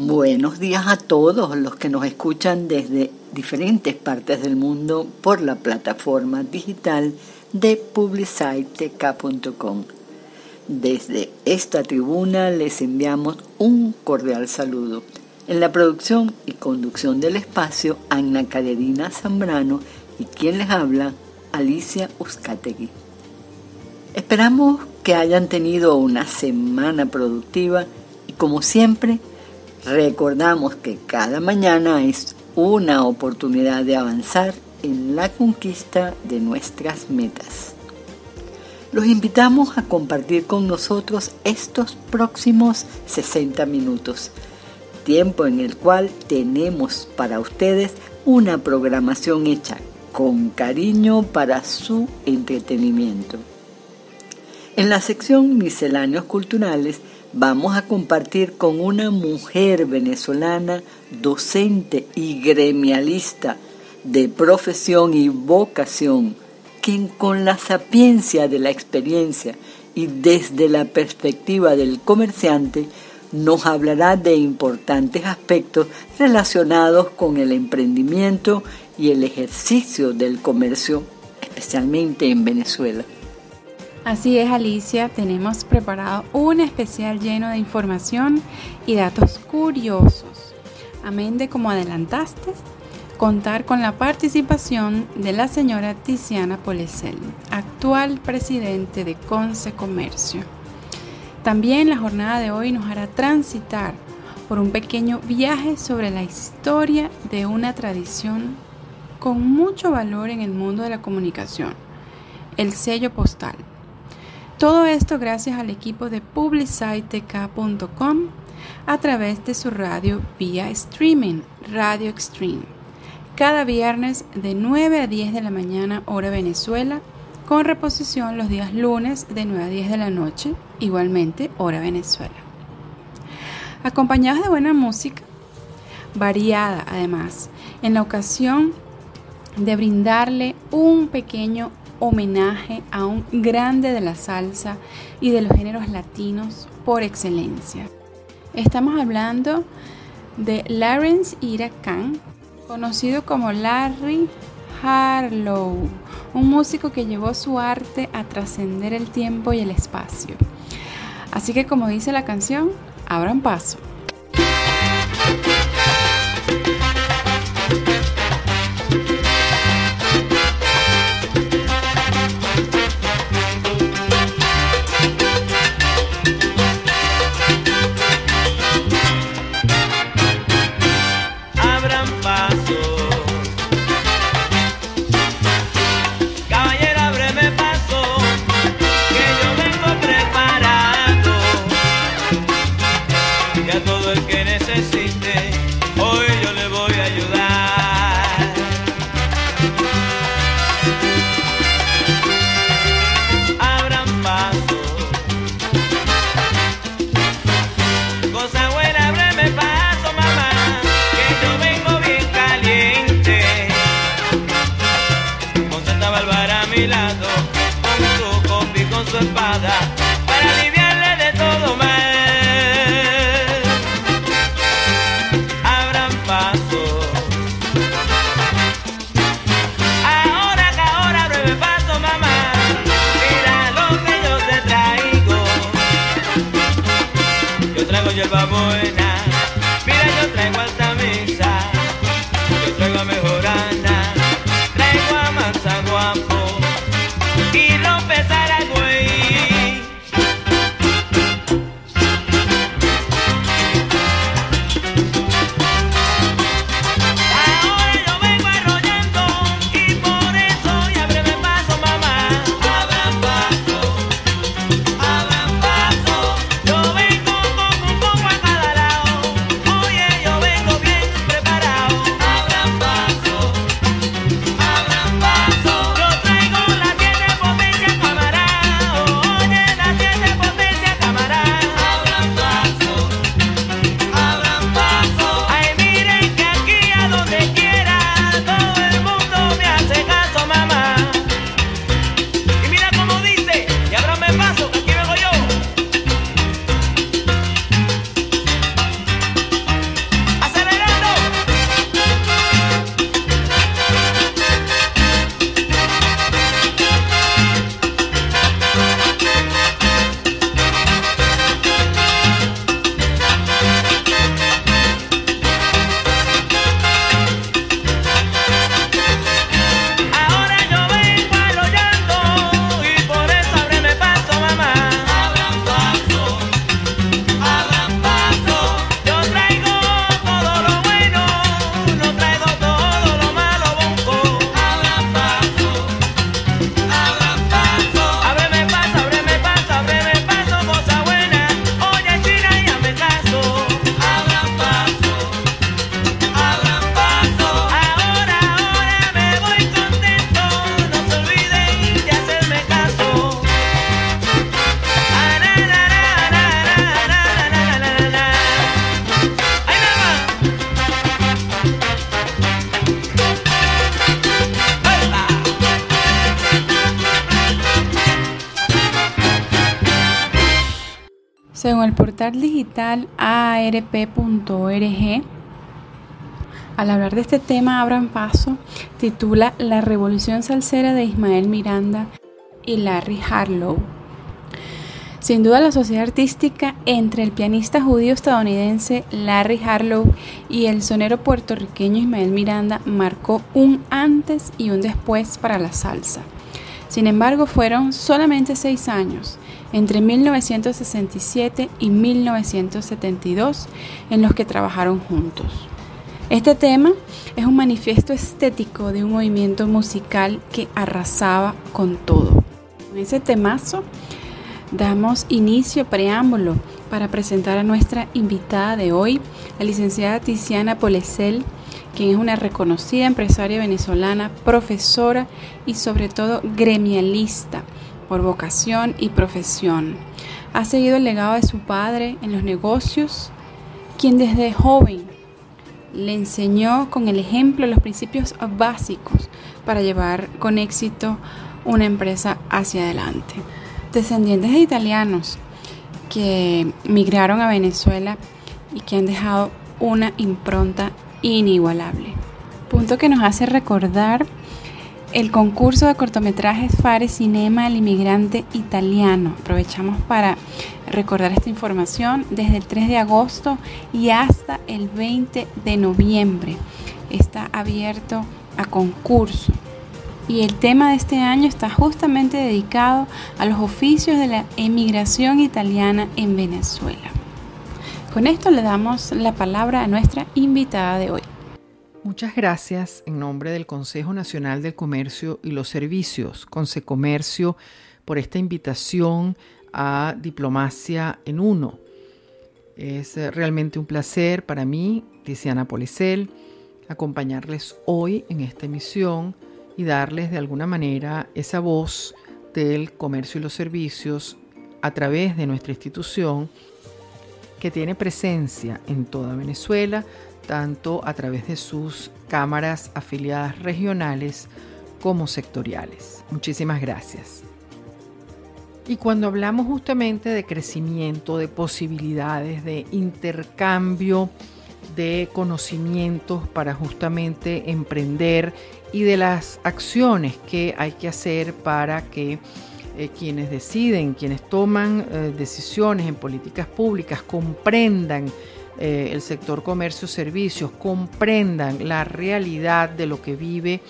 Buenos días a todos los que nos escuchan desde diferentes partes del mundo por la plataforma digital de publiciteca.com. Desde esta tribuna les enviamos un cordial saludo. En la producción y conducción del espacio, Ana Carolina Zambrano y quien les habla, Alicia Uzcategui. Esperamos que hayan tenido una semana productiva y como siempre, recordamos que cada mañana es una oportunidad de avanzar en la conquista de nuestras metas. Los invitamos a compartir con nosotros estos próximos 60 minutos, tiempo en el cual tenemos para ustedes una programación hecha con cariño para su entretenimiento. En la sección Misceláneos Culturales vamos a compartir con una mujer venezolana, docente y gremialista de profesión y vocación, quien con la sapiencia de la experiencia y desde la perspectiva del comerciante nos hablará de importantes aspectos relacionados con el emprendimiento y el ejercicio del comercio, especialmente en Venezuela. Así es, Alicia, tenemos preparado un especial lleno de información y datos curiosos. Amén de como adelantaste, contar con la participación de la señora Tiziana Polesel, actual presidente de Conce Comercio. También la jornada de hoy nos hará transitar por un pequeño viaje sobre la historia de una tradición con mucho valor en el mundo de la comunicación, el sello postal. Todo esto gracias al equipo de publicitek.com a través de su radio vía streaming, Radio Extreme. Cada viernes de 9 a 10 de la mañana hora Venezuela, con reposición los días lunes de 9 a 10 de la noche, igualmente hora Venezuela. Acompañados de buena música, variada además, en la ocasión de brindarle un pequeño homenaje a un grande de la salsa y de los géneros latinos por excelencia. Estamos hablando de Lawrence Ira Khan, conocido como Larry Harlow, un músico que llevó su arte a trascender el tiempo y el espacio. Así que como dice la canción, abran paso. El portal digital arp.org, al hablar de este tema, Abran Paso titula La revolución salsera de Ismael Miranda y Larry Harlow. Sin duda la sociedad artística entre el pianista judío estadounidense Larry Harlow y el sonero puertorriqueño Ismael Miranda marcó un antes y un después para la salsa. Sin embargo, fueron solamente seis años, entre 1967 y 1972, en los que trabajaron juntos. Este tema es un manifiesto estético de un movimiento musical que arrasaba con todo. Con ese temazo damos inicio, preámbulo, para presentar a nuestra invitada de hoy, la licenciada Tiziana Polesel, quien es una reconocida empresaria venezolana, profesora y sobre todo gremialista por vocación y profesión. Ha seguido el legado de su padre en los negocios, quien desde joven le enseñó con el ejemplo los principios básicos para llevar con éxito una empresa hacia adelante. Descendientes de italianos que migraron a Venezuela y que han dejado una impronta inigualable. Punto que nos hace recordar el concurso de cortometrajes Fare Cinema El Inmigrante Italiano. Aprovechamos para recordar esta información desde el 3 de agosto y hasta el 20 de noviembre. Está abierto a concurso. Y el tema de este año está justamente dedicado a los oficios de la emigración italiana en Venezuela. Con esto le damos la palabra a nuestra invitada de hoy. Muchas gracias en nombre del Consejo Nacional del Comercio y los Servicios, Consecomercio, por esta invitación a Diplomacia en Uno. Es eh, realmente un placer para mí, Tiziana Policel, acompañarles hoy en esta emisión y darles de alguna manera esa voz del comercio y los servicios a través de nuestra institución que tiene presencia en toda Venezuela, tanto a través de sus cámaras afiliadas regionales como sectoriales. Muchísimas gracias. Y cuando hablamos justamente de crecimiento, de posibilidades, de intercambio de conocimientos para justamente emprender y de las acciones que hay que hacer para que eh, quienes deciden, quienes toman eh, decisiones en políticas públicas comprendan eh, el sector comercio servicios comprendan la realidad de lo que vive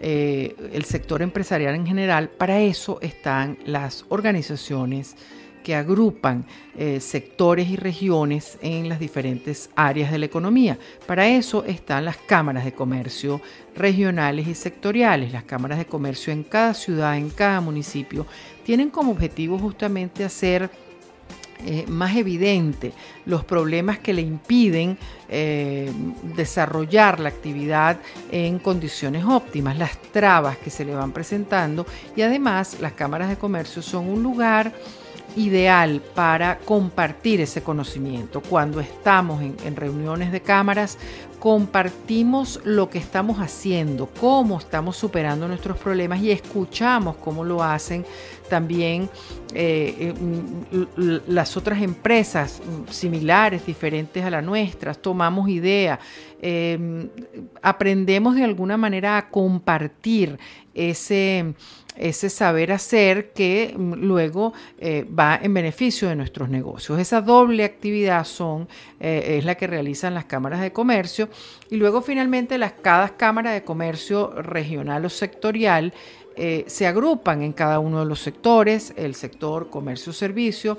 eh, el sector empresarial en general, para eso están las organizaciones que agrupan eh, sectores y regiones en las diferentes áreas de la economía. Para eso están las cámaras de comercio regionales y sectoriales. Las cámaras de comercio en cada ciudad, en cada municipio, tienen como objetivo justamente hacer eh, más evidente los problemas que le impiden eh, desarrollar la actividad en condiciones óptimas, las trabas que se le van presentando y además las cámaras de comercio son un lugar ideal para compartir ese conocimiento. Cuando estamos en, reuniones de cámaras, compartimos lo que estamos haciendo, cómo estamos superando nuestros problemas y escuchamos cómo lo hacen también eh, eh, las otras empresas similares, diferentes a la nuestra, tomamos idea, em, aprendemos de alguna manera a compartir ese ese saber hacer que mm, luego eh, va en beneficio de nuestros negocios. Esa doble actividad son, eh, es la que realizan las cámaras de comercio y luego finalmente las, cada cámara de comercio regional o sectorial eh, se agrupan en cada uno de los sectores. El sector comercio-servicio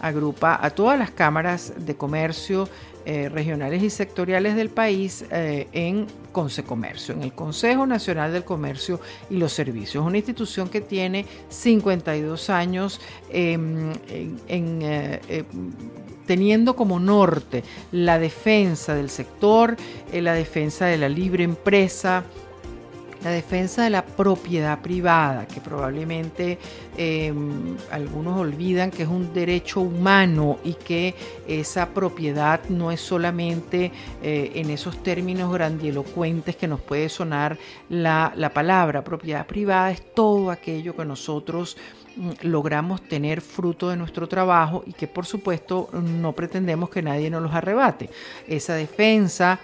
agrupa a todas las cámaras de comercio eh, regionales y sectoriales del país eh, en Consecomercio, en el Consejo Nacional del Comercio y los Servicios, una institución que tiene 52 años em, eh, teniendo como norte la defensa del sector, la defensa de la libre empresa, la defensa de la propiedad privada, que probablemente em, algunos olvidan que es un derecho humano y que esa propiedad no es solamente eh, en esos términos grandielocuentes que nos puede sonar la, la palabra. Propiedad privada es todo aquello que nosotros mm, logramos tener fruto de nuestro trabajo y que por supuesto no pretendemos que nadie nos los arrebate. Esa defensa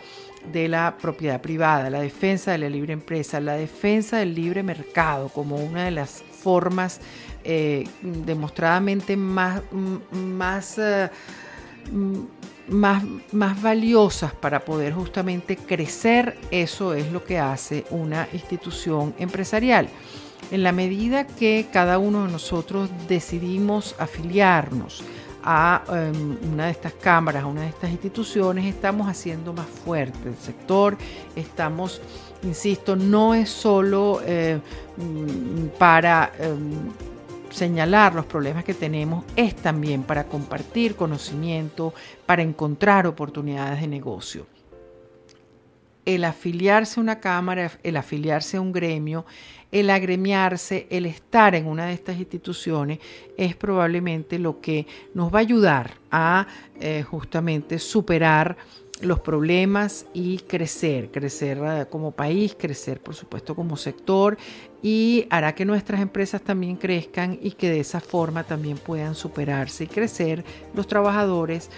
de la propiedad privada, la defensa de la libre empresa, la defensa del libre mercado como una de las formas eh, demostradamente más, más, eh, más, más valiosas para poder justamente crecer, eso es lo que hace una institución empresarial. En la medida que cada uno de nosotros decidimos afiliarnos, a em, una de estas cámaras, a una de estas instituciones, estamos haciendo más fuerte el sector, estamos, insisto, no es solo eh, mm, para em, señalar los problemas que tenemos, es también para compartir conocimiento, para encontrar oportunidades de negocio. El afiliarse a una cámara, el afiliarse a un gremio, el agremiarse, el estar en una de estas instituciones es probablemente lo que nos va a ayudar a eh, justamente superar los problemas y crecer, crecer eh, como país, crecer por supuesto como sector y hará que nuestras empresas también crezcan y que de esa forma también puedan superarse y crecer los trabajadores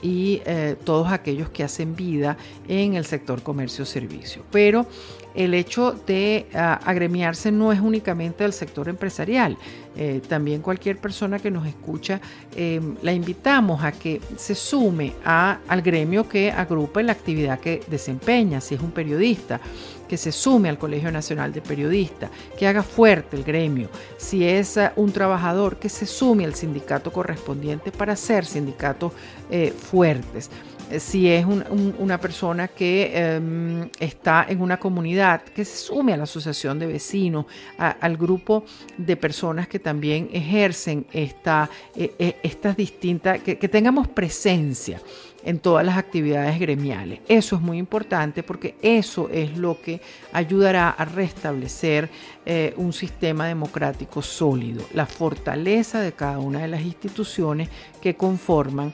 y eh, todos aquellos que hacen vida en el sector comercio-servicio. Pero el hecho de ah, agremiarse no es únicamente del sector empresarial. Eh, también cualquier persona que nos escucha, em, la invitamos a que se sume al gremio que agrupe la actividad que desempeña, si es un periodista, que se sume al Colegio Nacional de Periodistas, que haga fuerte el gremio. Si es eh, un trabajador, que se sume al sindicato correspondiente para ser sindicatos eh, fuertes si es una persona que em, está en una comunidad, que se sume a la asociación de vecinos, al grupo de personas que también ejercen esta, estas distintas, que tengamos presencia en todas las actividades gremiales. Eso es muy importante porque eso es lo que ayudará a restablecer eh, un sistema democrático sólido, la fortaleza de cada una de las instituciones que conforman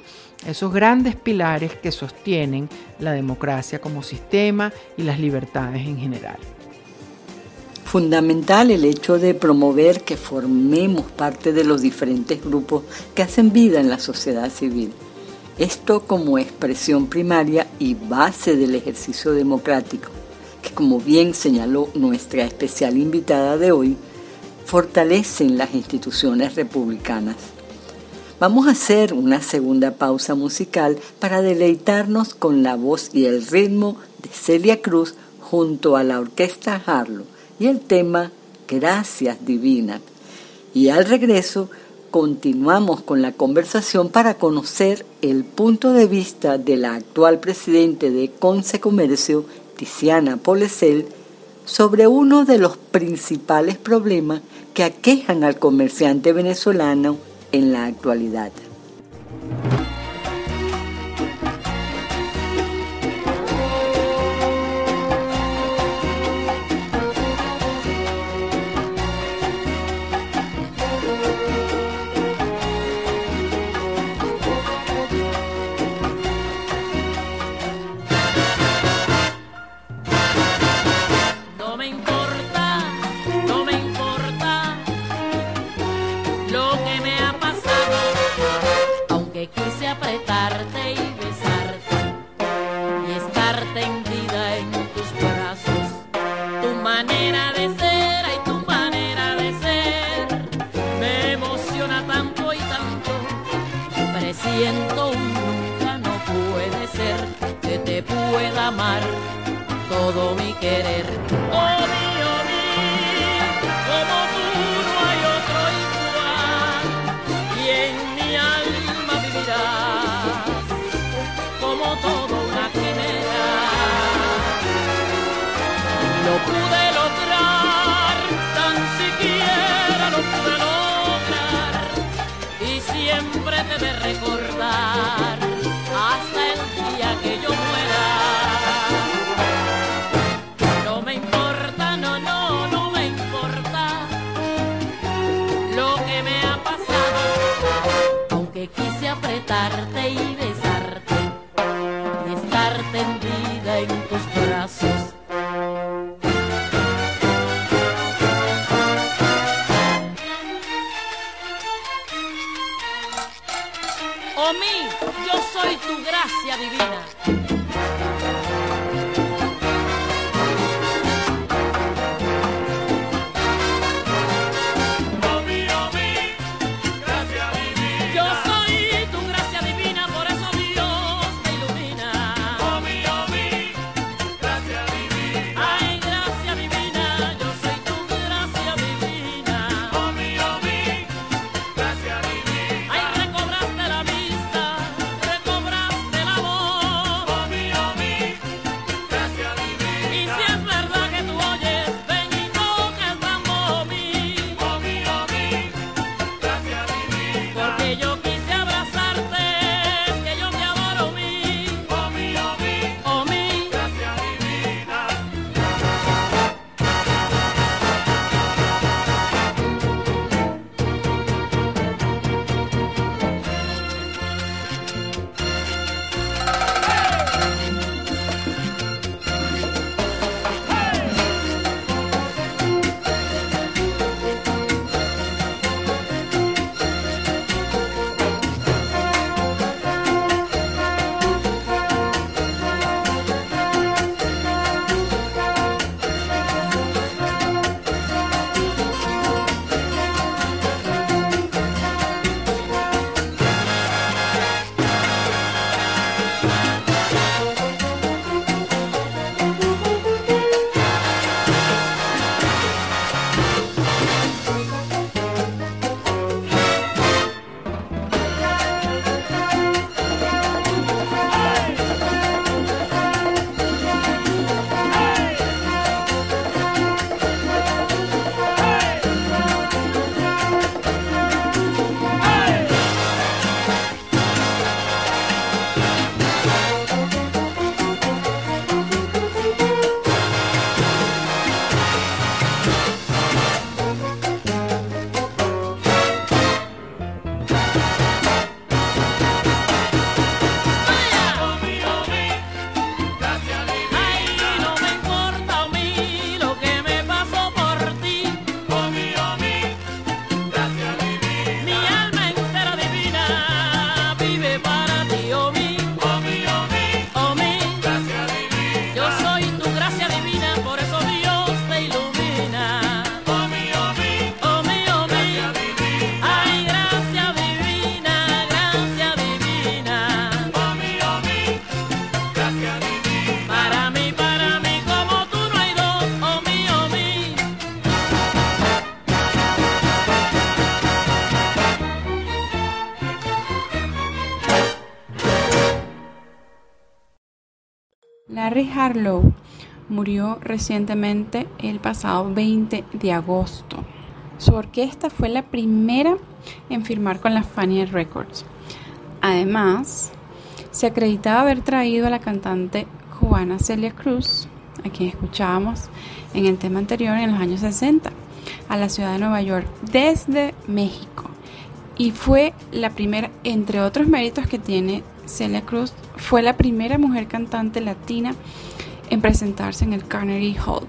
esos grandes pilares que sostienen la democracia como sistema y las libertades en general. Fundamental el hecho de promover que formemos parte de los diferentes grupos que hacen vida en la sociedad civil esto como expresión primaria y base del ejercicio democrático, que como bien señaló nuestra especial invitada de hoy, fortalecen las instituciones republicanas. Vamos a hacer una segunda pausa musical para deleitarnos con la voz y el ritmo de Celia Cruz junto a la orquesta Harlow y el tema Gracias Divina. Y al regreso continuamos con la conversación para conocer el punto de vista de la actual presidente de Conce Comercio, Tiziana Polesel, sobre uno de los principales problemas que aquejan al comerciante venezolano en la actualidad. Recientemente el pasado 20 de agosto. Su orquesta fue la primera en firmar con la Fania Records. Además, se acreditaba haber traído a la cantante cubana Celia Cruz, a quien escuchábamos en el tema anterior en los años 60, a la ciudad de Nueva York desde México. Y fue la primera, entre otros méritos que tiene Celia Cruz, fue la primera mujer cantante latina en presentarse en el Carnegie Hall.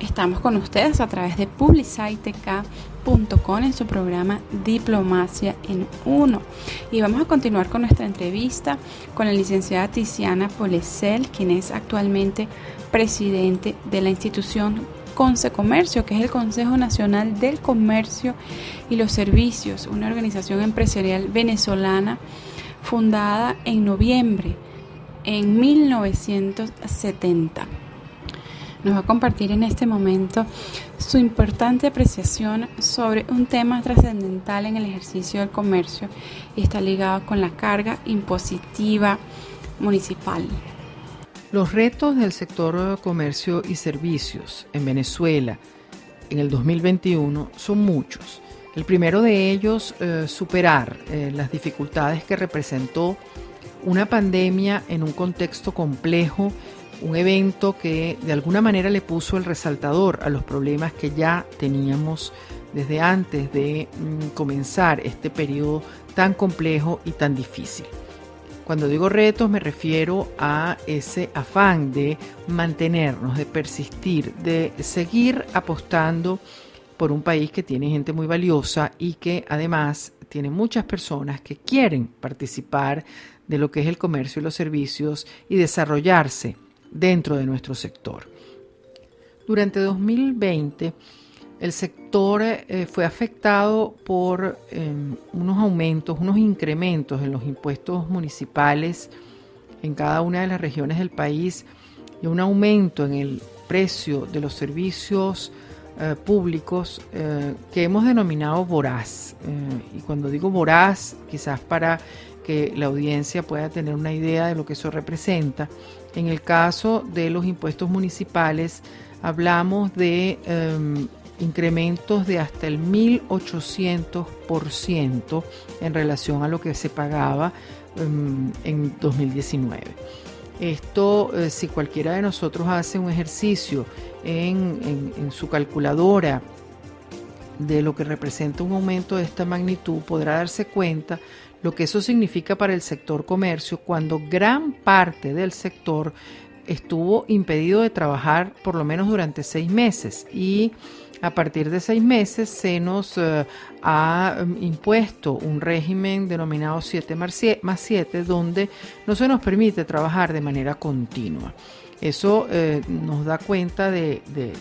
Estamos con ustedes a través de publicitk.com en su programa Diplomacia en Uno. Y vamos a continuar con nuestra entrevista con la licenciada Tiziana Polecel, quien es actualmente presidente de la institución Conce Comercio, que es el Consejo Nacional del Comercio y los Servicios, una organización empresarial venezolana fundada en noviembre en 1970. Nos va a compartir en este momento su importante apreciación sobre un tema trascendental en el ejercicio del comercio y está ligado con la carga impositiva municipal. Los retos del sector comercio y servicios en Venezuela en el 2021 son muchos el primero de ellos, eh, superar eh, las dificultades que representó una pandemia en un contexto complejo, un evento que de alguna manera le puso el resaltador a los problemas que ya teníamos desde antes de mm, comenzar este periodo tan complejo y tan difícil. Cuando digo retos me refiero a ese afán de mantenernos, de persistir, de seguir apostando por un país que tiene gente muy valiosa y que además tiene muchas personas que quieren participar de lo que es el comercio y los servicios y desarrollarse dentro de nuestro sector. Durante 2020, el sector eh, fue afectado por em, unos aumentos, unos incrementos en los impuestos municipales en cada una de las regiones del país y un aumento en el precio de los servicios eh, públicos eh, que hemos denominado voraz. y cuando digo voraz, quizás para que la audiencia pueda tener una idea de lo que eso representa, en el caso de los impuestos municipales hablamos de em, incrementos de hasta el 1800% en relación a lo que se pagaba em, en 2019. Esto, eh, si cualquiera de nosotros hace un ejercicio en, en, su calculadora de lo que representa un aumento de esta magnitud, podrá darse cuenta lo que eso significa para el sector comercio cuando gran parte del sector estuvo impedido de trabajar por lo menos durante seis meses y a partir de seis meses se nos eh, ha mm, impuesto un régimen denominado 7 más 7 donde no se nos permite trabajar de manera continua. Eso eh, nos da cuenta de,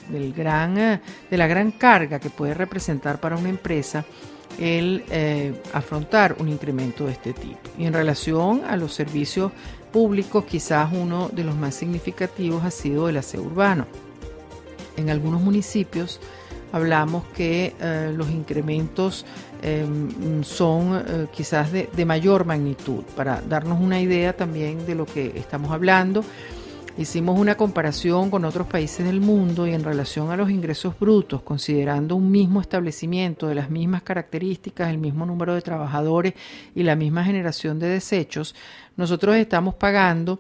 del gran, eh, de la gran carga que puede representar para una empresa el afrontar un incremento de este tipo. Y en relación a los servicios públicos, quizás uno de los más significativos ha sido el aseo urbano. En algunos municipios hablamos que eh, los incrementos em, son eh, quizás de, mayor magnitud. Para darnos una idea también de lo que estamos hablando, hicimos una comparación con otros países del mundo y en relación a los ingresos brutos, considerando un mismo establecimiento de las mismas características, el mismo número de trabajadores y la misma generación de desechos, nosotros estamos pagando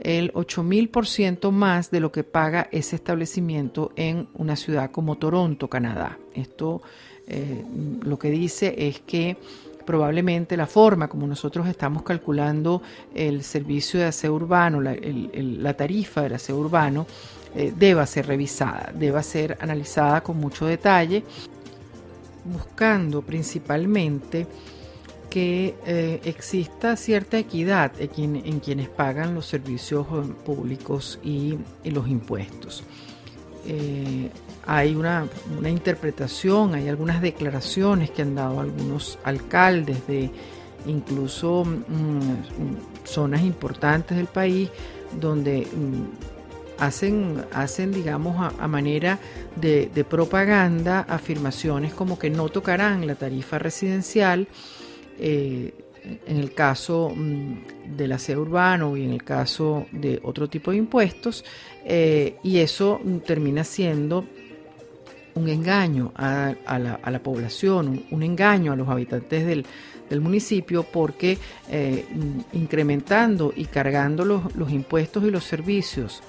el 8000% más de lo que paga ese establecimiento en una ciudad como Toronto, Canadá. Esto eh, lo que dice es que probablemente la forma como nosotros estamos calculando el servicio de aseo urbano, la, tarifa del aseo urbano, eh, deba ser revisada, deba ser analizada con mucho detalle, buscando principalmente que eh, exista cierta equidad en, quienes pagan los servicios eh, públicos y, los impuestos. Eh, hay una, interpretación, hay algunas declaraciones que han dado algunos alcaldes de incluso mm, zonas importantes del país donde mm, hacen, hacen, digamos, a, manera de, propaganda afirmaciones como que no tocarán la tarifa residencial eh, en el caso mm, del aseo urbano y en el caso de otro tipo de impuestos, eh, y eso termina siendo un engaño a, la, población, un, engaño a los habitantes del, municipio, porque eh, incrementando y cargando los impuestos y los servicios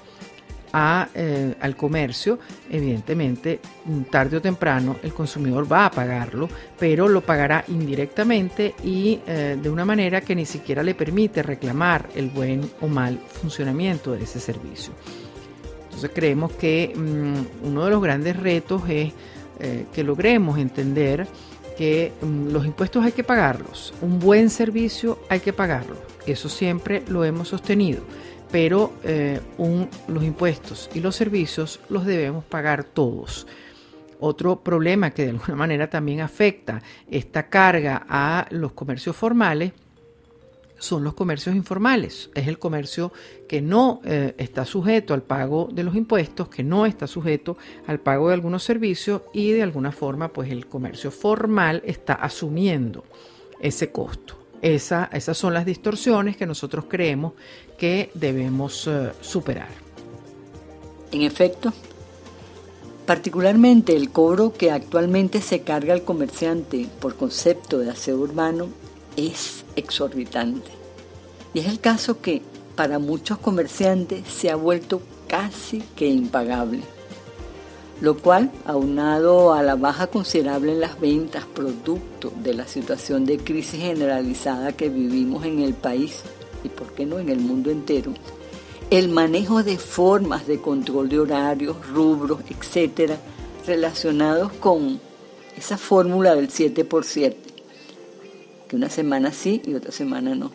eh, al comercio, evidentemente tarde o temprano el consumidor va a pagarlo, pero lo pagará indirectamente y eh, de una manera que ni siquiera le permite reclamar el buen o mal funcionamiento de ese servicio. Entonces creemos que mm, uno de los grandes retos es eh, que logremos entender que mm, los impuestos hay que pagarlos, un buen servicio hay que pagarlo, eso siempre lo hemos sostenido pero eh, los impuestos y los servicios los debemos pagar todos. Otro problema que de alguna manera también afecta esta carga a los comercios formales son los comercios informales. Es el comercio que no eh, está sujeto al pago de los impuestos, que no está sujeto al pago de algunos servicios y de alguna forma pues el comercio formal está asumiendo ese costo esas son las distorsiones que nosotros creemos que debemos eh, superar. En efecto, particularmente el cobro que actualmente se carga al comerciante por concepto de aseo urbano es exorbitante. Y es el caso que para muchos comerciantes se ha vuelto casi que impagable lo cual, aunado a la baja considerable en las ventas producto de la situación de crisis generalizada que vivimos en el país y, por qué no, en el mundo entero, el manejo de formas de control de horarios, rubros, etcétera, relacionados con esa fórmula del 7 por 7, que una semana sí y otra semana no.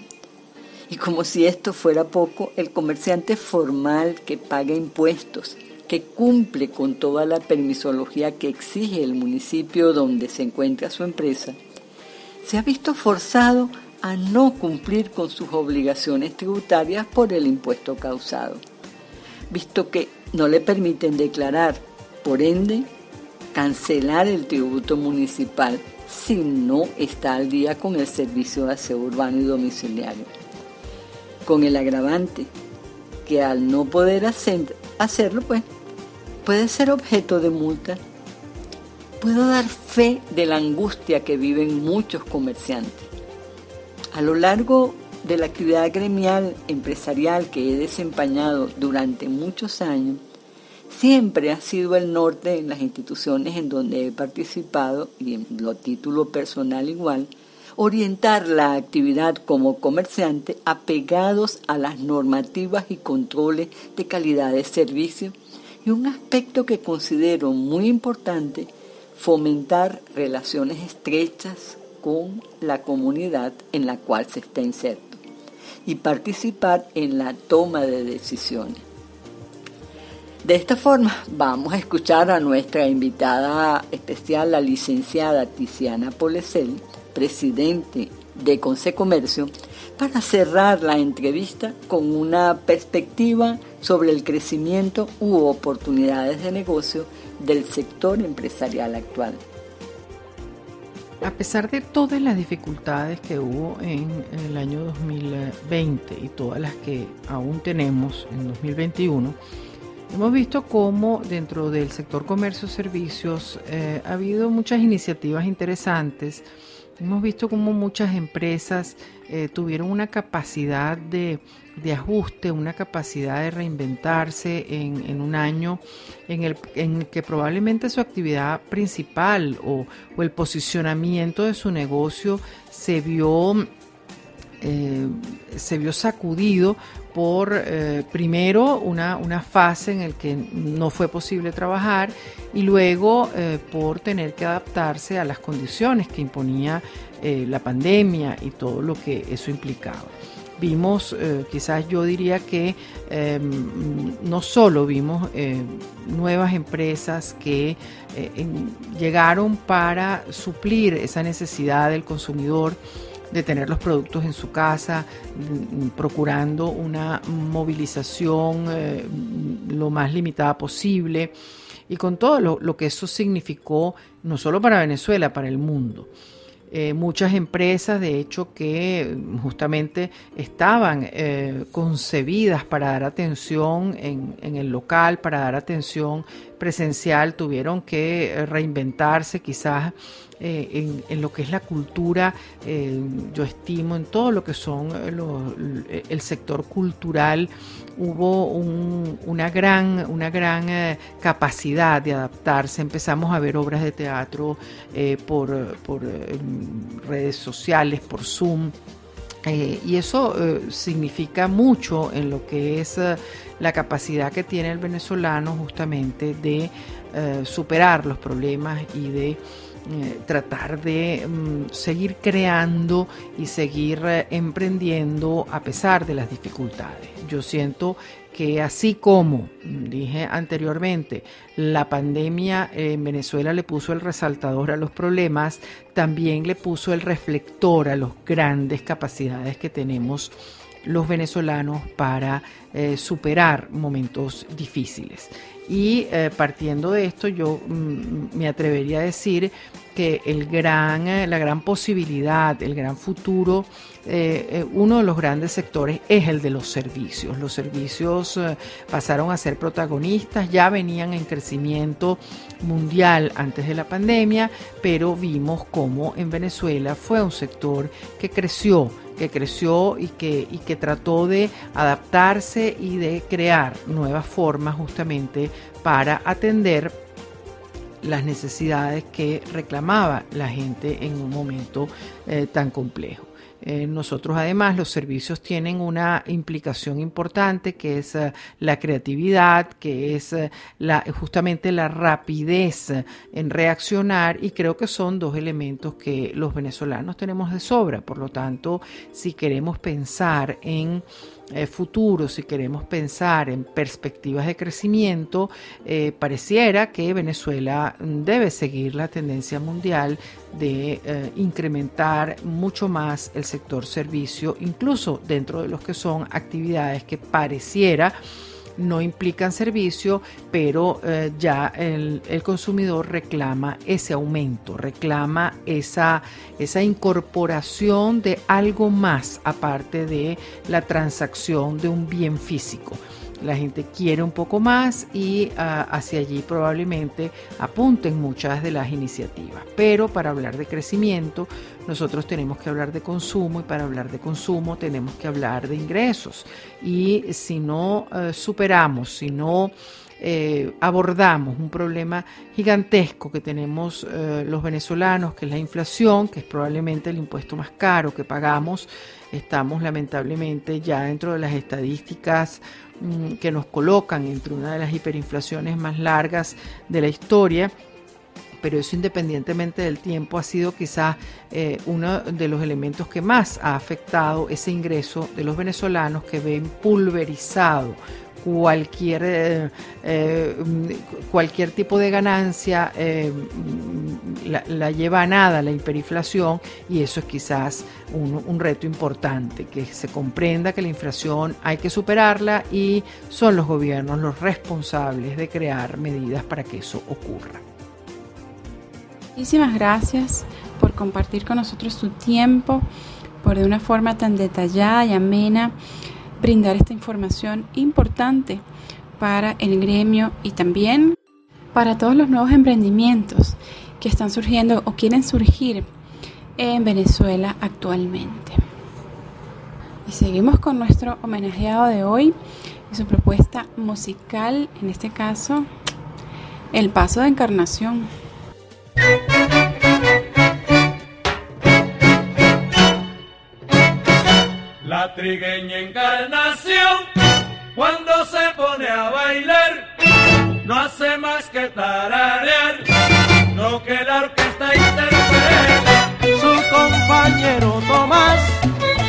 Y como si esto fuera poco, el comerciante formal que paga impuestos, que cumple con toda la permisología que exige el municipio donde se encuentra su empresa, se ha visto forzado a no cumplir con sus obligaciones tributarias por el impuesto causado, visto que no le permiten declarar, por ende, cancelar el tributo municipal si no está al día con el servicio de aseo urbano y domiciliario. Con el agravante que al no poder hacerlo, pues, puede ser objeto de multa. Puedo dar fe de la angustia que viven muchos comerciantes. A lo largo de la actividad gremial empresarial que he desempeñado durante muchos años, siempre ha sido el norte en las instituciones en donde he participado y en lo título personal igual, orientar la actividad como comerciante apegados a las normativas y controles de calidad de servicio y un aspecto que considero muy importante, fomentar relaciones estrechas con la comunidad en la cual se está inserto y participar en la toma de decisiones. De esta forma, vamos a escuchar a nuestra invitada especial, la licenciada Tiziana Polesel, presidente de Consecomercio, para cerrar la entrevista con una perspectiva sobre el crecimiento u oportunidades de negocio del sector empresarial actual. A pesar de todas las dificultades que hubo en el año 2020 y todas las que aún tenemos en 2021, hemos visto cómo dentro del sector comercio servicios eh, ha habido muchas iniciativas interesantes. Hemos visto cómo muchas empresas eh, tuvieron una capacidad de, ajuste, una capacidad de reinventarse en, un año en el, que probablemente su actividad principal o, el posicionamiento de su negocio se vio, eh, se vio sacudido por eh, primero una, una, fase en la que no fue posible trabajar y luego por tener que adaptarse a las condiciones que imponía eh, la pandemia y todo lo que eso implicaba. Vimos, eh, quizás yo diría que em, no solo vimos eh, nuevas empresas que llegaron para suplir esa necesidad del consumidor de tener los productos en su casa, mm, procurando una movilización lo más limitada posible y con todo lo, que eso significó, no solo para Venezuela, para el mundo. Eh, muchas empresas, de hecho, que justamente estaban eh, concebidas para dar atención en, el local, para dar atención presencial, tuvieron que reinventarse quizás eh, en, lo que es la cultura, eh, yo estimo en todo lo que son eh, el sector cultural, hubo una gran, una gran capacidad de adaptarse. Empezamos a ver obras de teatro por, por redes sociales, por Zoom. y eso significa mucho en lo que es la capacidad que tiene el venezolano justamente de superar los problemas y de eh, tratar de mm, seguir creando y seguir eh, emprendiendo a pesar de las dificultades. Yo siento que así como dije anteriormente, la pandemia en Venezuela le puso el resaltador a los problemas, también le puso el reflector a las grandes capacidades que tenemos los venezolanos para eh, superar momentos difíciles. Y eh, partiendo de esto, yo mm, me atrevería a decir que el gran, eh, la gran posibilidad, el gran futuro, eh, uno de los grandes sectores es el de los servicios. Los servicios pasaron a ser protagonistas, ya venían en crecimiento mundial antes de la pandemia, pero vimos cómo en Venezuela fue un sector que creció que creció y que, y que trató de adaptarse y de crear nuevas formas justamente para atender las necesidades que reclamaba la gente en un momento eh, tan complejo. Eh, nosotros además los servicios tienen una implicación importante que es eh, la creatividad, que es eh, la, justamente la rapidez en reaccionar y creo que son dos elementos que los venezolanos tenemos de sobra. Por lo tanto, si queremos pensar en eh, futuro, si queremos pensar en perspectivas de crecimiento, eh, pareciera que Venezuela debe seguir la tendencia mundial de eh, incrementar mucho más el sector servicio, incluso dentro de los que son actividades que pareciera no implican servicio, pero eh, ya el, consumidor reclama ese aumento, reclama esa, esa incorporación de algo más aparte de la transacción de un bien físico la gente quiere un poco más y ah, hacia allí probablemente apunten muchas de las iniciativas. Pero para hablar de crecimiento, nosotros tenemos que hablar de consumo y para hablar de consumo tenemos que hablar de ingresos. Y si no eh, superamos, si no eh, abordamos un problema gigantesco que tenemos eh, los venezolanos, que es la inflación, que es probablemente el impuesto más caro que pagamos, estamos lamentablemente ya dentro de las estadísticas Mm, que nos colocan entre una de las hiperinflaciones más largas de la historia pero eso independientemente del tiempo ha sido quizás eh, uno de los elementos que más ha afectado ese ingreso de los venezolanos que ven pulverizado cualquier, eh, eh, cualquier tipo de ganancia la, lleva a nada la hiperinflación y eso es quizás un, un, reto importante, que se comprenda que la inflación hay que superarla y son los gobiernos los responsables de crear medidas para que eso ocurra. Muchísimas gracias por compartir con nosotros tu tiempo, por de una forma tan detallada y amena brindar esta información importante para el gremio y también para todos los nuevos emprendimientos que están surgiendo o quieren surgir en Venezuela actualmente. Y seguimos con nuestro homenajeado de hoy y su propuesta musical, en este caso, El Paso de Encarnación. La trigueña encarnación, cuando se pone a bailar, no hace más que tararear lo que la orquesta interpreta. Su compañero Tomás,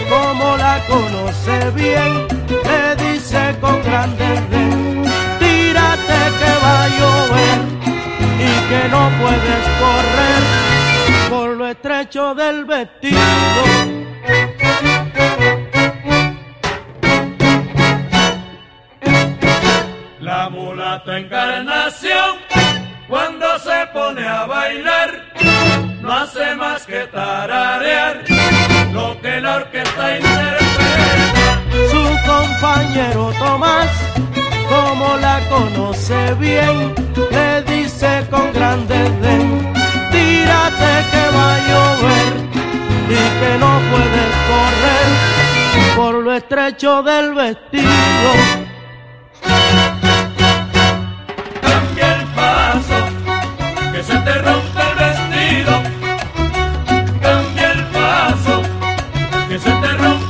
como la conoce bien, le dice con grande rey, tírate que va a llover y que no puedes correr por lo estrecho del vestido La mulata encarnación, cuando se pone a bailar, no hace más que tararear lo que la orquesta interpreta. Su compañero Tomás, como la conoce bien, le dice con grande desdén, tírate que va a llover y que no puedes correr por lo estrecho del vestido se te rompe el vestido, cambia el paso, que se te rompe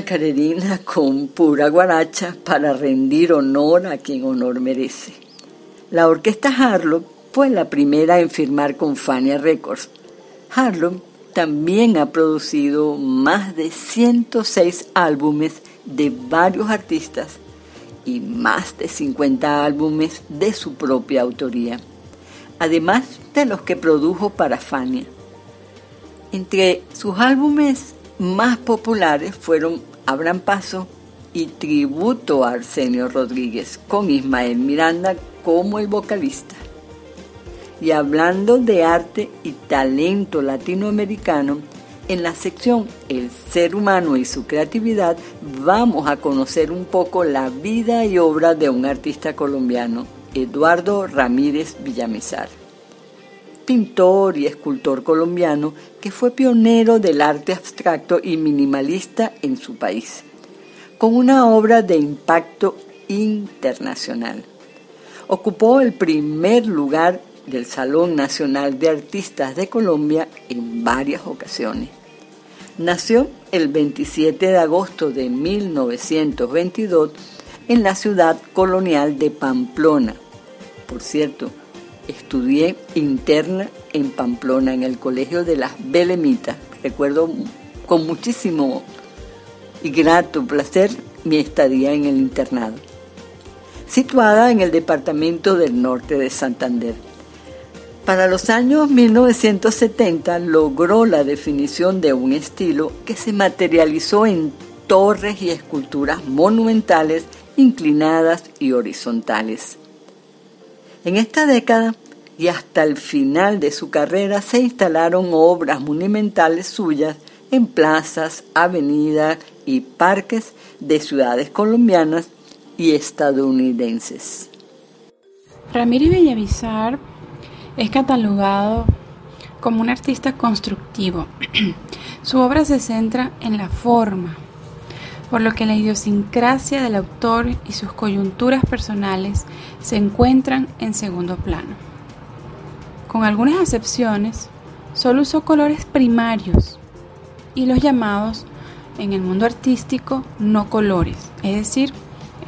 Ana con pura guaracha para rendir honor a quien honor merece. La orquesta Harlow fue la primera en firmar con Fania Records. Harlow también ha producido más de 106 álbumes de varios artistas y más de 50 álbumes de su propia autoría, además de los que produjo para Fania. Entre sus álbumes más populares fueron Abran Paso y Tributo a Arsenio Rodríguez, con Ismael Miranda como el vocalista. Y hablando de arte y talento latinoamericano, en la sección El ser humano y su creatividad vamos a conocer un poco la vida y obra de un artista colombiano, Eduardo Ramírez Villamizar pintor y escultor colombiano que fue pionero del arte abstracto y minimalista en su país, con una obra de impacto internacional. Ocupó el primer lugar del Salón Nacional de Artistas de Colombia en varias ocasiones. Nació el 27 de agosto de 1922 en la ciudad colonial de Pamplona. Por cierto, estudié interna en Pamplona, en el Colegio de las Belemitas. Recuerdo con muchísimo y grato placer mi estadía en el internado. Situada en el departamento del norte de Santander. Para los años 1970 logró la definición de un estilo que se materializó en torres y esculturas monumentales inclinadas y horizontales. En esta década y hasta el final de su carrera se instalaron obras monumentales suyas en plazas, avenidas y parques de ciudades colombianas y estadounidenses. Ramírez Villavizar es catalogado como un artista constructivo. Su obra se centra en la forma, por lo que la idiosincrasia del autor y sus coyunturas personales se encuentran en segundo plano. Con algunas excepciones, solo usó colores primarios y los llamados en el mundo artístico no colores, es decir,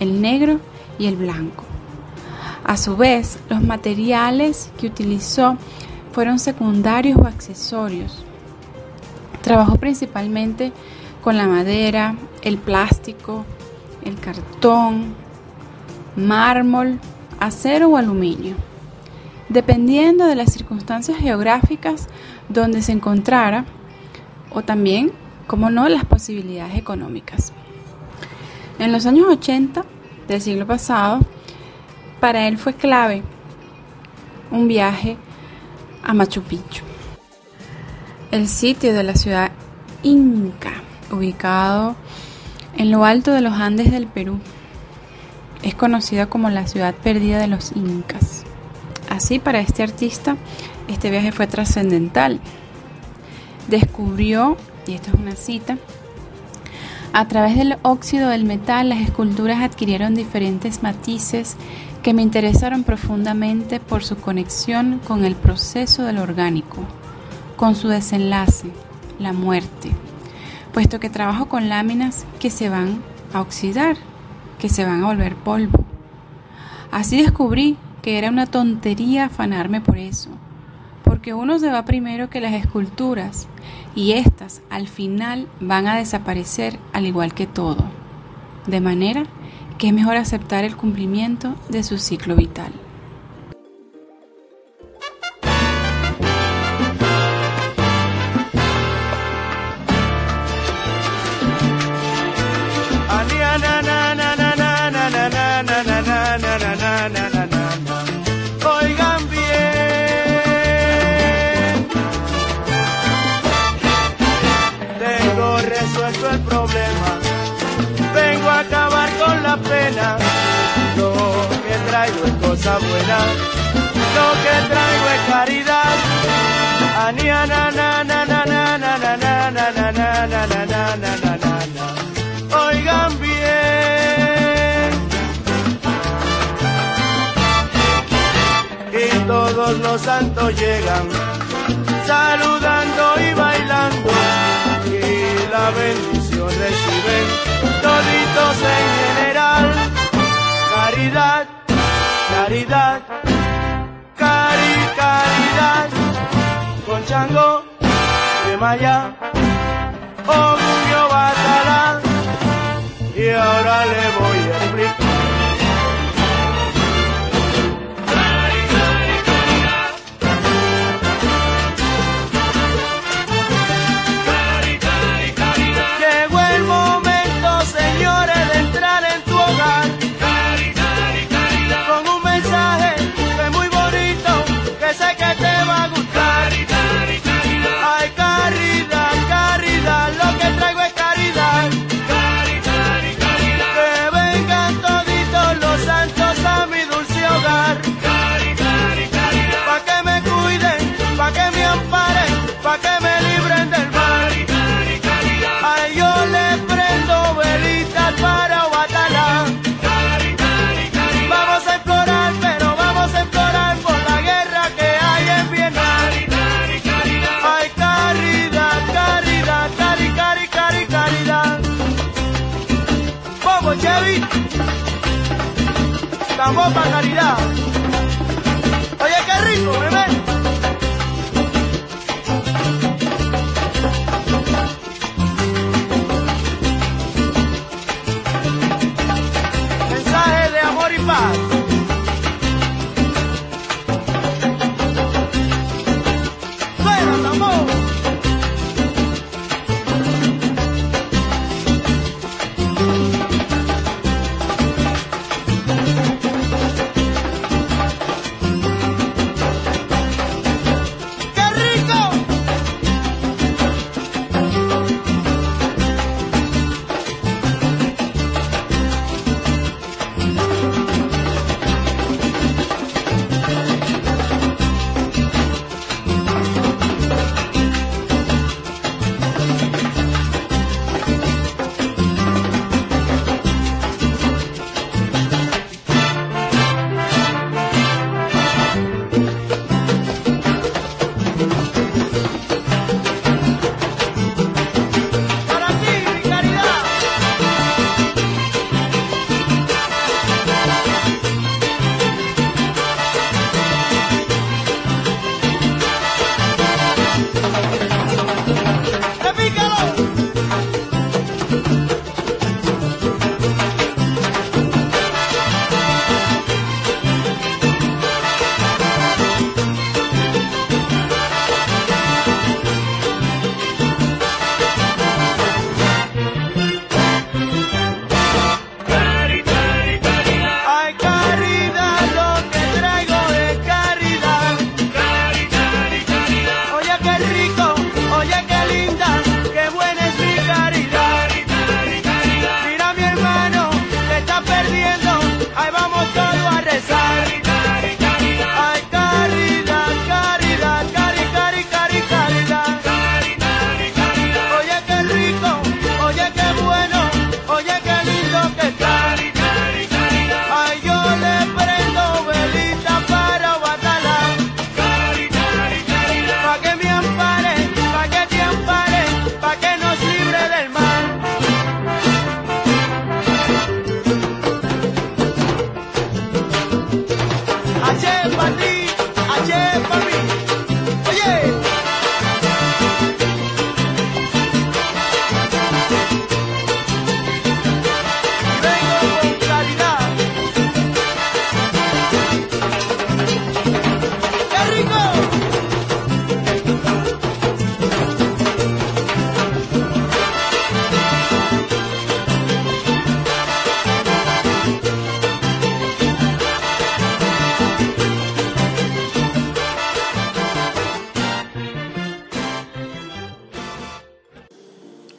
el negro y el blanco. A su vez, los materiales que utilizó fueron secundarios o accesorios. Trabajó principalmente con la madera, el plástico, el cartón, mármol, acero o aluminio, dependiendo de las circunstancias geográficas donde se encontrara o también, como no, las posibilidades económicas. En los años 80 del siglo pasado, para él fue clave un viaje a Machu Picchu. el sitio de la ciudad Inca, ubicado en lo alto de los Andes del Perú. Es conocida como la ciudad perdida de los incas. Así, para este artista, este viaje fue trascendental. Descubrió, y esto es una cita, a través del óxido del metal las esculturas adquirieron diferentes matices que me interesaron profundamente por su conexión con el proceso del orgánico, con su desenlace, la muerte, puesto que trabajo con láminas que se van a oxidar, que se van a volver polvo. Así descubrí que era una tontería afanarme por eso, porque uno se va primero que las esculturas y éstas al final van a desaparecer al igual que todo, de manera que es mejor aceptar el cumplimiento de su ciclo vital. Cosa buena. Lo que traigo es caridad. na na na na na na na na na na na na na na na na Oigan bien. Y todos los santos llegan saludando y bailando y la bendición reciben toditos en general. Caridad caridad, cari, caridad, con chango de Maya, orgullo batalá, y ahora le voy a explicar.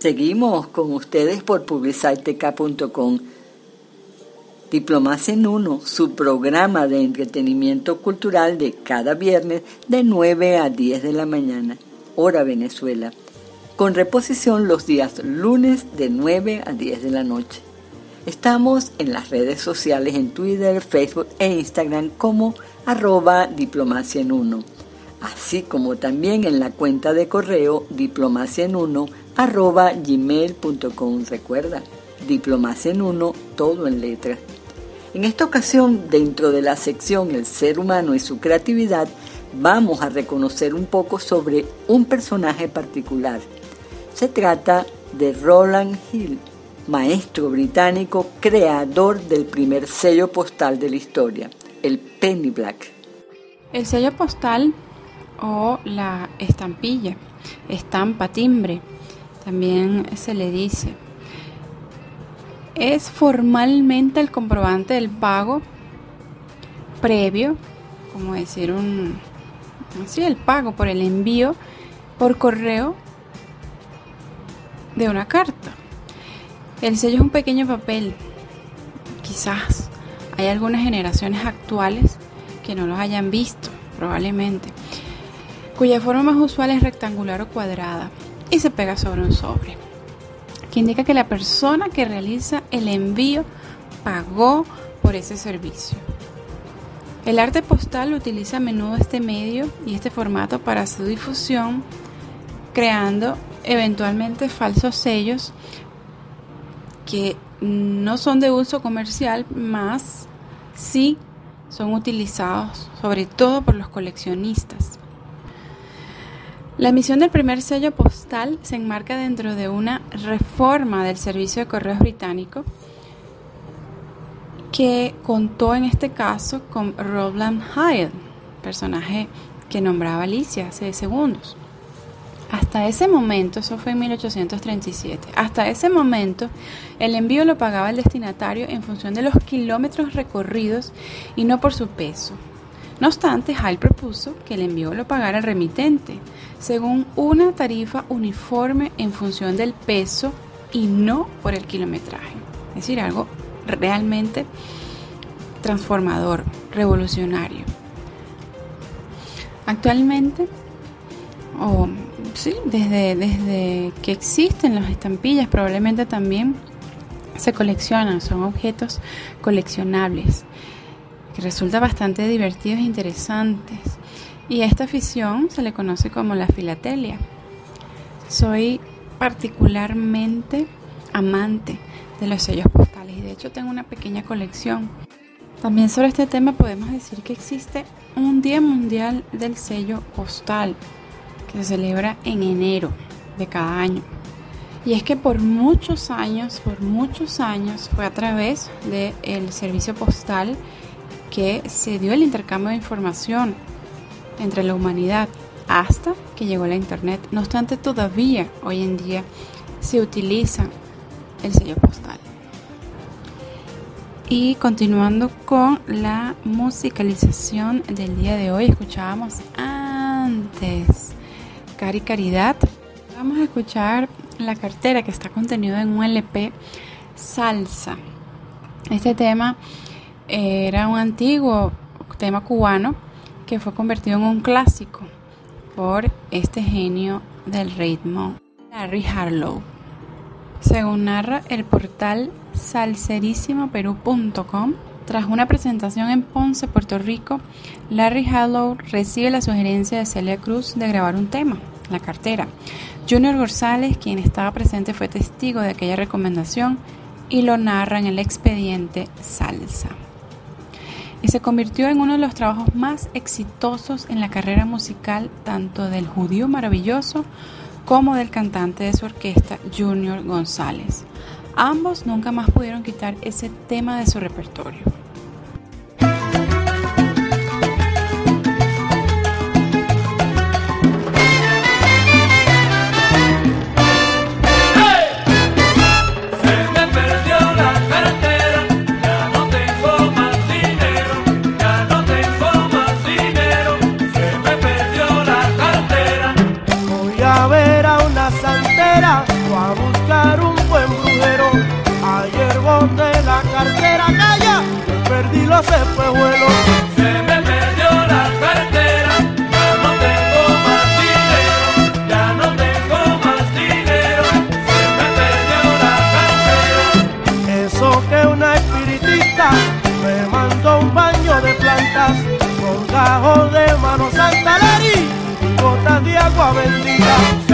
Seguimos con ustedes por publiciteca.com. Diplomacia en Uno, su programa de entretenimiento cultural de cada viernes de 9 a 10 de la mañana, hora Venezuela, con reposición los días lunes de 9 a 10 de la noche. Estamos en las redes sociales en Twitter, Facebook e Instagram como arroba diplomacia en uno, así como también en la cuenta de correo diplomacia en uno arroba gmail.com. Recuerda, diplomacia en uno, todo en letras. En esta ocasión, dentro de la sección El ser humano y su creatividad, vamos a reconocer un poco sobre un personaje particular. Se trata de Roland Hill, maestro británico creador del primer sello postal de la historia, el Penny Black. El sello postal o la estampilla, estampa, timbre, también se le dice. Es formalmente el comprobante del pago previo, como decir un, así el pago por el envío por correo de una carta. El sello es un pequeño papel, quizás hay algunas generaciones actuales que no los hayan visto, probablemente, cuya forma más usual es rectangular o cuadrada y se pega sobre un sobre, que indica que la persona que realiza el envío pagó por ese servicio. El arte postal utiliza a menudo este medio y este formato para su difusión, creando eventualmente falsos sellos que no son de uso comercial, más sí son utilizados sobre todo por los coleccionistas. La emisión del primer sello postal se enmarca dentro de una reforma del servicio de correos británico que contó en este caso con Roland Hyde, personaje que nombraba Alicia hace segundos. Hasta ese momento, eso fue en 1837, hasta ese momento el envío lo pagaba el destinatario en función de los kilómetros recorridos y no por su peso. No obstante, Hyde propuso que el envío lo pagara el remitente, según una tarifa uniforme en función del peso y no por el kilometraje. Es decir, algo realmente transformador, revolucionario. Actualmente, o sí, desde, desde que existen las estampillas, probablemente también se coleccionan, son objetos coleccionables que resulta bastante divertidos e interesantes. Y a esta afición se le conoce como la filatelia. Soy particularmente amante de los sellos postales y de hecho tengo una pequeña colección. También sobre este tema podemos decir que existe un Día Mundial del Sello Postal que se celebra en enero de cada año. Y es que por muchos años, por muchos años fue a través del servicio postal que se dio el intercambio de información entre la humanidad hasta que llegó la Internet. No obstante, todavía hoy en día se utiliza el sello postal. Y continuando con la musicalización del día de hoy, escuchábamos antes Cari Caridad. Vamos a escuchar la cartera que está contenido en un LP Salsa. Este tema era un antiguo tema cubano que fue convertido en un clásico por este genio del ritmo, Larry Harlow. Según narra el portal salserísimoperú.com, tras una presentación en Ponce, Puerto Rico, Larry Harlow recibe la sugerencia de Celia Cruz de grabar un tema, La cartera. Junior González, quien estaba presente, fue testigo de aquella recomendación y lo narra en el expediente Salsa y se convirtió en uno de los trabajos más exitosos en la carrera musical tanto del judío maravilloso como del cantante de su orquesta Junior González. Ambos nunca más pudieron quitar ese tema de su repertorio. se fue vuelo. Se me perdió la cartera, ya no tengo más dinero, ya no tengo más dinero, se me perdió la cartera. Eso que una espiritista me mandó un baño de plantas, con cajón de mano santa y gotas de agua bendita.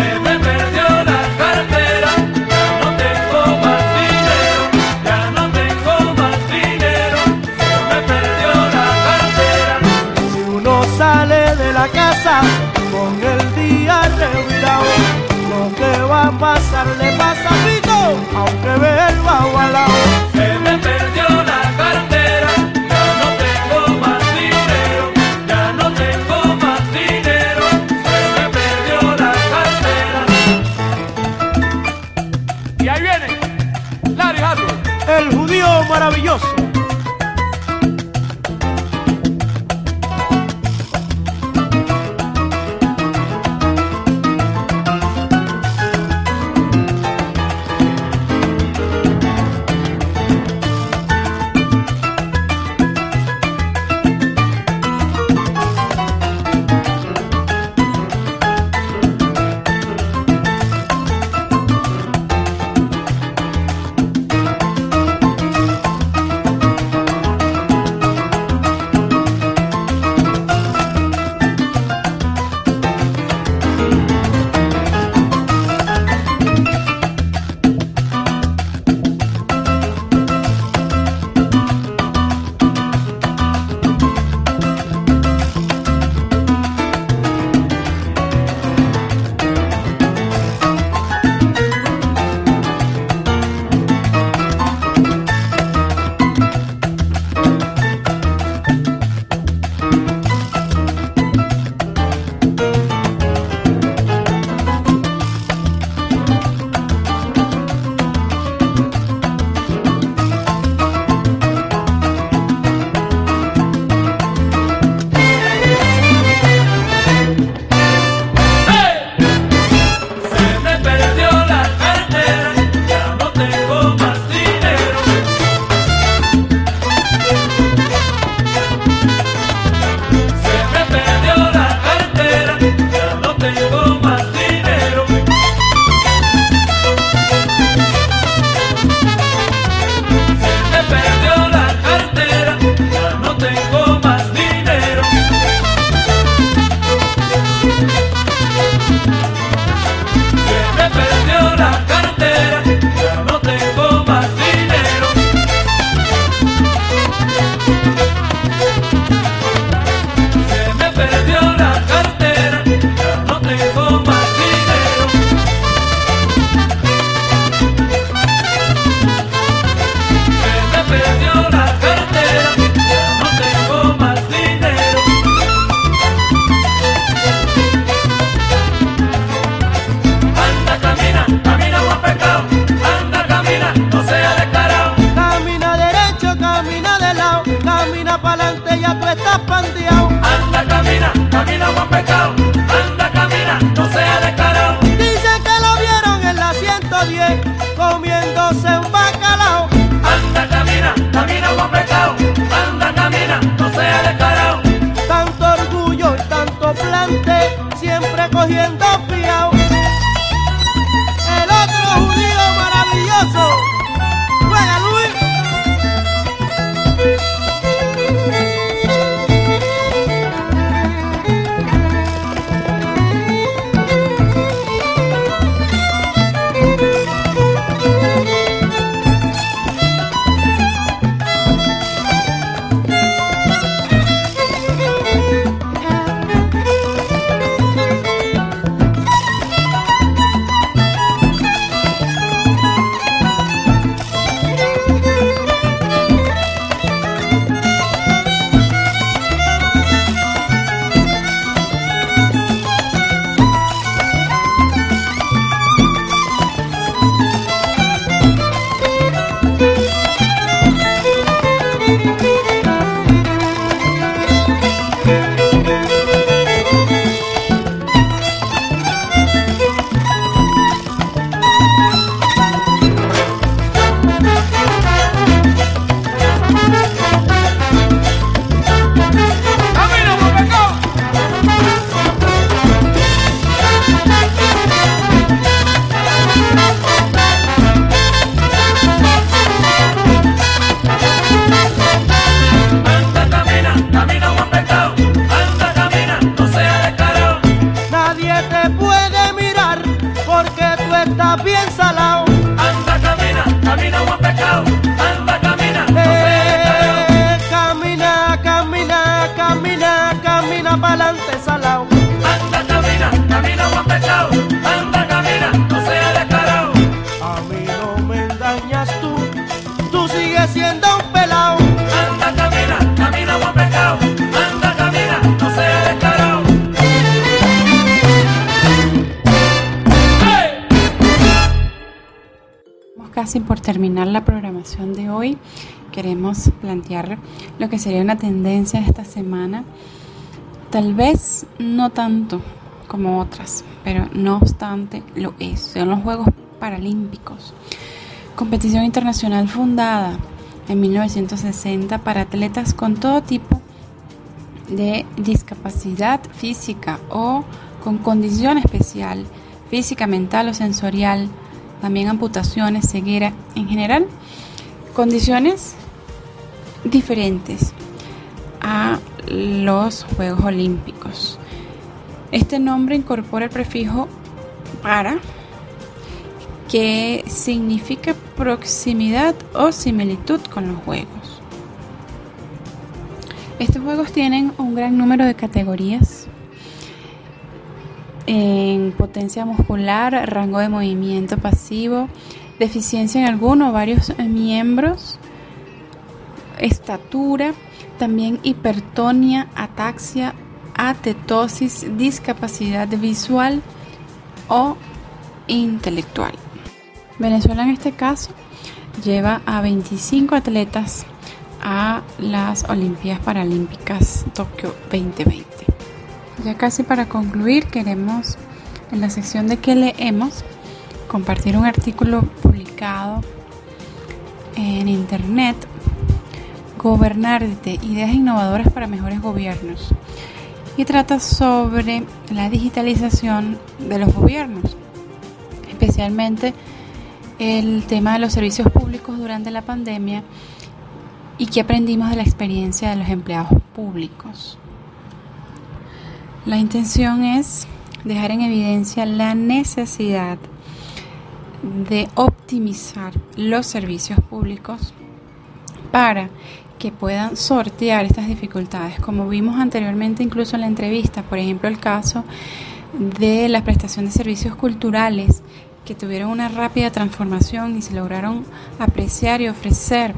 pasarle pasapito, aunque beba o al. Sería una tendencia de esta semana. Tal vez no tanto como otras, pero no obstante lo es. Son los Juegos Paralímpicos. Competición internacional fundada en 1960 para atletas con todo tipo de discapacidad física o con condición especial, física, mental o sensorial, también amputaciones, ceguera, en general, condiciones diferentes a los Juegos Olímpicos. Este nombre incorpora el prefijo para, que significa proximidad o similitud con los Juegos. Estos juegos tienen un gran número de categorías en potencia muscular, rango de movimiento pasivo, deficiencia en alguno o varios miembros, estatura, también hipertonia, ataxia, atetosis, discapacidad visual o intelectual. Venezuela en este caso lleva a 25 atletas a las Olimpiadas Paralímpicas Tokio 2020. Ya casi para concluir queremos en la sección de que leemos compartir un artículo publicado en internet Gobernarte, ideas innovadoras para mejores gobiernos y trata sobre la digitalización de los gobiernos, especialmente el tema de los servicios públicos durante la pandemia y qué aprendimos de la experiencia de los empleados públicos. La intención es dejar en evidencia la necesidad de optimizar los servicios públicos para que puedan sortear estas dificultades. Como vimos anteriormente incluso en la entrevista, por ejemplo el caso de la prestación de servicios culturales que tuvieron una rápida transformación y se lograron apreciar y ofrecer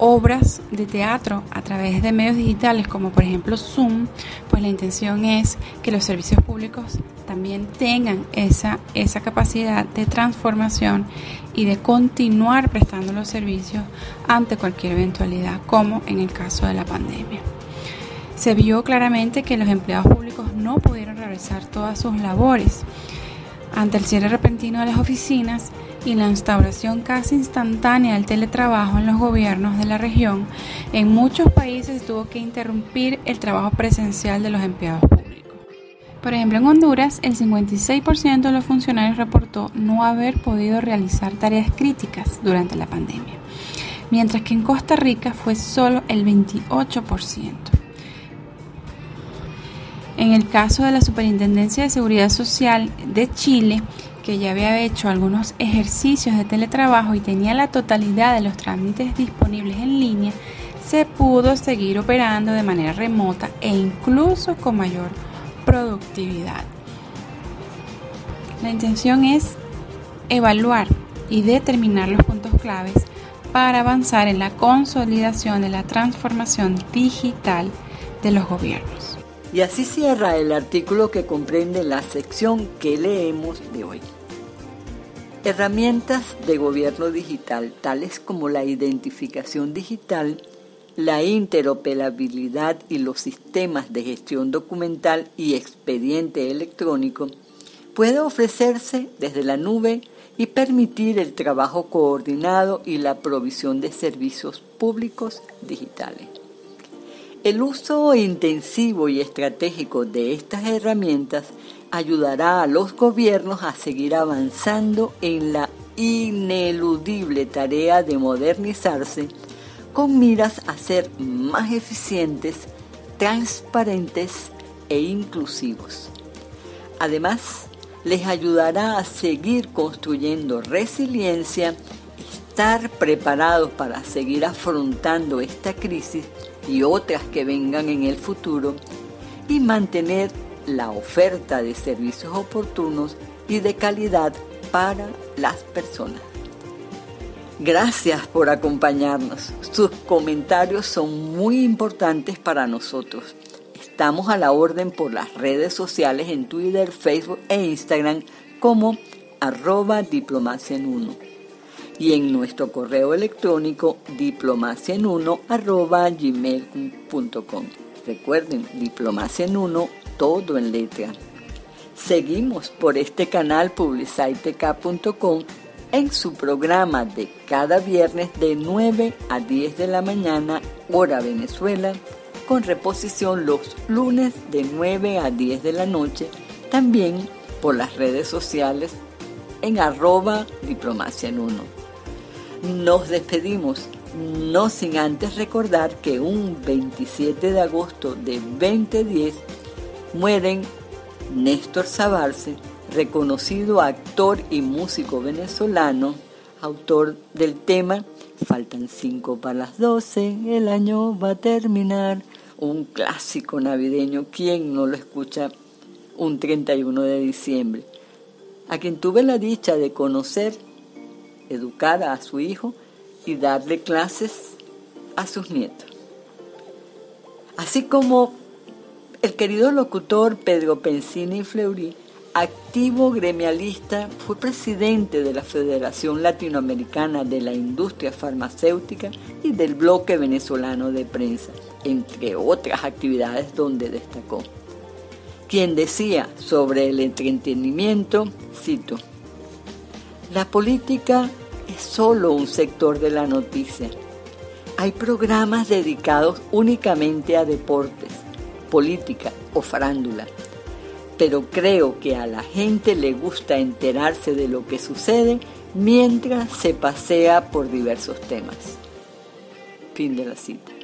obras de teatro a través de medios digitales como por ejemplo Zoom, pues la intención es que los servicios públicos también tengan esa, esa capacidad de transformación y de continuar prestando los servicios ante cualquier eventualidad, como en el caso de la pandemia. Se vio claramente que los empleados públicos no pudieron realizar todas sus labores ante el cierre repentino de las oficinas y la instauración casi instantánea del teletrabajo en los gobiernos de la región, en muchos países tuvo que interrumpir el trabajo presencial de los empleados públicos. Por ejemplo, en Honduras, el 56% de los funcionarios reportó no haber podido realizar tareas críticas durante la pandemia, mientras que en Costa Rica fue solo el 28%. En el caso de la Superintendencia de Seguridad Social de Chile, que ya había hecho algunos ejercicios de teletrabajo y tenía la totalidad de los trámites disponibles en línea, se pudo seguir operando de manera remota e incluso con mayor productividad. La intención es evaluar y determinar los puntos claves para avanzar en la consolidación de la transformación digital de los gobiernos. Y así cierra el artículo que comprende la sección que leemos de hoy. Herramientas de gobierno digital tales como la identificación digital, la interoperabilidad y los sistemas de gestión documental y expediente electrónico puede ofrecerse desde la nube y permitir el trabajo coordinado y la provisión de servicios públicos digitales. El uso intensivo y estratégico de estas herramientas ayudará a los gobiernos a seguir avanzando en la ineludible tarea de modernizarse con miras a ser más eficientes, transparentes e inclusivos. Además, les ayudará a seguir construyendo resiliencia, estar preparados para seguir afrontando esta crisis y otras que vengan en el futuro y mantener la oferta de servicios oportunos y de calidad para las personas. Gracias por acompañarnos. Sus comentarios son muy importantes para nosotros. Estamos a la orden por las redes sociales en Twitter, Facebook e Instagram como arroba diplomacia en uno y en nuestro correo electrónico diplomacia en uno arroba gmail.com. Recuerden, diplomacia en todo en letra. Seguimos por este canal publicitec.com en su programa de cada viernes de 9 a 10 de la mañana, hora Venezuela, con reposición los lunes de 9 a 10 de la noche, también por las redes sociales en arroba diplomacia en uno. Nos despedimos, no sin antes recordar que un 27 de agosto de 2010 mueren Néstor Sabarce, reconocido actor y músico venezolano, autor del tema Faltan cinco para las 12, el año va a terminar, un clásico navideño, ¿quién no lo escucha un 31 de diciembre? A quien tuve la dicha de conocer, educar a su hijo y darle clases a sus nietos. Así como el querido locutor Pedro Pensini Fleury, activo gremialista, fue presidente de la Federación Latinoamericana de la Industria Farmacéutica y del Bloque Venezolano de Prensa entre otras actividades donde destacó. Quien decía sobre el entretenimiento, cito, la política es solo un sector de la noticia. Hay programas dedicados únicamente a deportes, política o farándula, pero creo que a la gente le gusta enterarse de lo que sucede mientras se pasea por diversos temas. Fin de la cita.